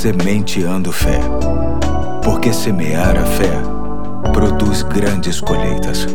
Sementeando Fé. Porque semear a fé produz grandes colheitas.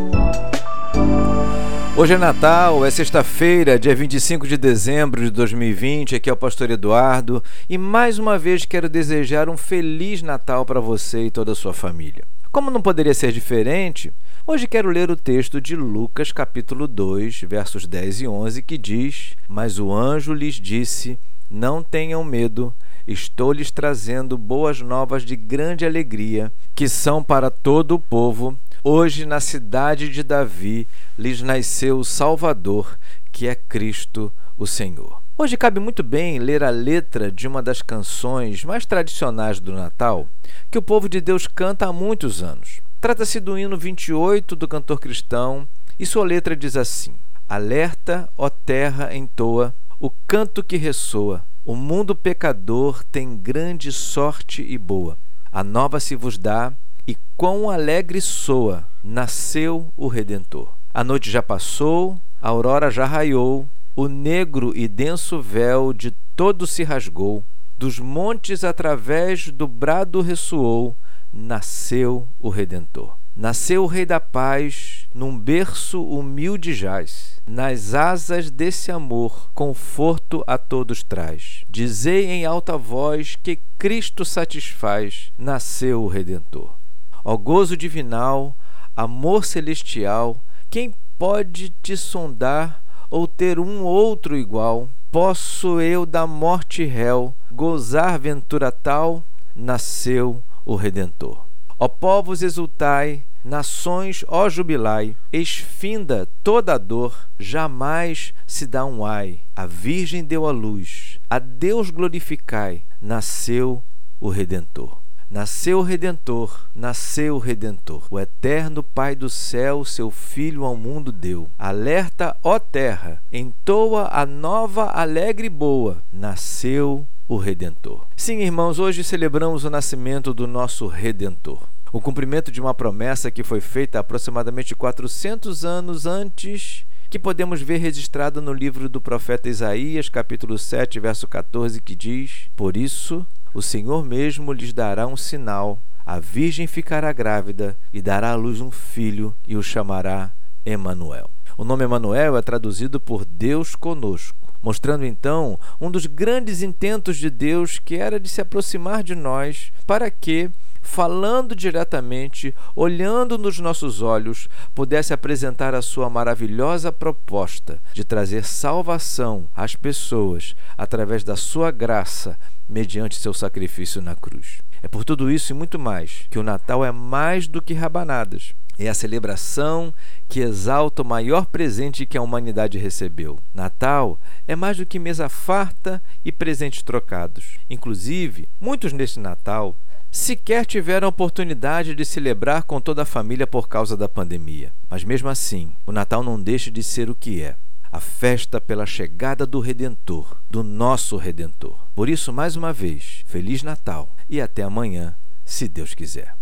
Hoje é Natal, é sexta-feira, dia 25 de dezembro de 2020. Aqui é o Pastor Eduardo e mais uma vez quero desejar um feliz Natal para você e toda a sua família. Como não poderia ser diferente, hoje quero ler o texto de Lucas, capítulo 2, versos 10 e 11, que diz: Mas o anjo lhes disse: Não tenham medo estou lhes trazendo boas novas de grande alegria, que são para todo o povo. Hoje, na cidade de Davi, lhes nasceu o Salvador, que é Cristo o Senhor. Hoje cabe muito bem ler a letra de uma das canções mais tradicionais do Natal, que o povo de Deus canta há muitos anos. Trata-se do hino 28 do cantor cristão, e sua letra diz assim: Alerta, ó terra, entoa o canto que ressoa o mundo pecador tem grande sorte e boa. A nova se vos dá, e quão alegre soa, nasceu o Redentor. A noite já passou, a aurora já raiou, o negro e denso véu de todo se rasgou, dos montes através do brado ressoou, nasceu o Redentor. Nasceu o Rei da Paz, num berço humilde jaz. Nas asas desse amor, conforto a todos traz. Dizei em alta voz que Cristo satisfaz, nasceu o Redentor. Ó gozo divinal, amor celestial, quem pode te sondar ou ter um outro igual? Posso eu da morte réu gozar ventura tal? Nasceu o Redentor. Ó povos, exultai, nações, ó jubilai, esfinda toda a dor, jamais se dá um ai. A Virgem deu a luz, a Deus glorificai, nasceu o Redentor. Nasceu o Redentor, nasceu o Redentor. O eterno Pai do céu, seu Filho ao mundo deu. Alerta, ó terra, entoa a nova alegre boa. Nasceu o Redentor. Sim, irmãos, hoje celebramos o nascimento do nosso Redentor. O cumprimento de uma promessa que foi feita aproximadamente 400 anos antes, que podemos ver registrada no livro do profeta Isaías, capítulo 7, verso 14, que diz: Por isso o Senhor mesmo lhes dará um sinal. A virgem ficará grávida e dará à luz um filho e o chamará Emanuel. O nome Emanuel é traduzido por Deus conosco mostrando então um dos grandes intentos de Deus que era de se aproximar de nós para que falando diretamente, olhando nos nossos olhos, pudesse apresentar a sua maravilhosa proposta de trazer salvação às pessoas através da sua graça, mediante seu sacrifício na cruz. É por tudo isso e muito mais que o Natal é mais do que rabanadas. É a celebração que exalta o maior presente que a humanidade recebeu. Natal é mais do que mesa farta e presentes trocados. Inclusive, muitos neste Natal sequer tiveram a oportunidade de celebrar com toda a família por causa da pandemia. Mas mesmo assim, o Natal não deixa de ser o que é a festa pela chegada do Redentor, do nosso Redentor. Por isso, mais uma vez, Feliz Natal e até amanhã, se Deus quiser.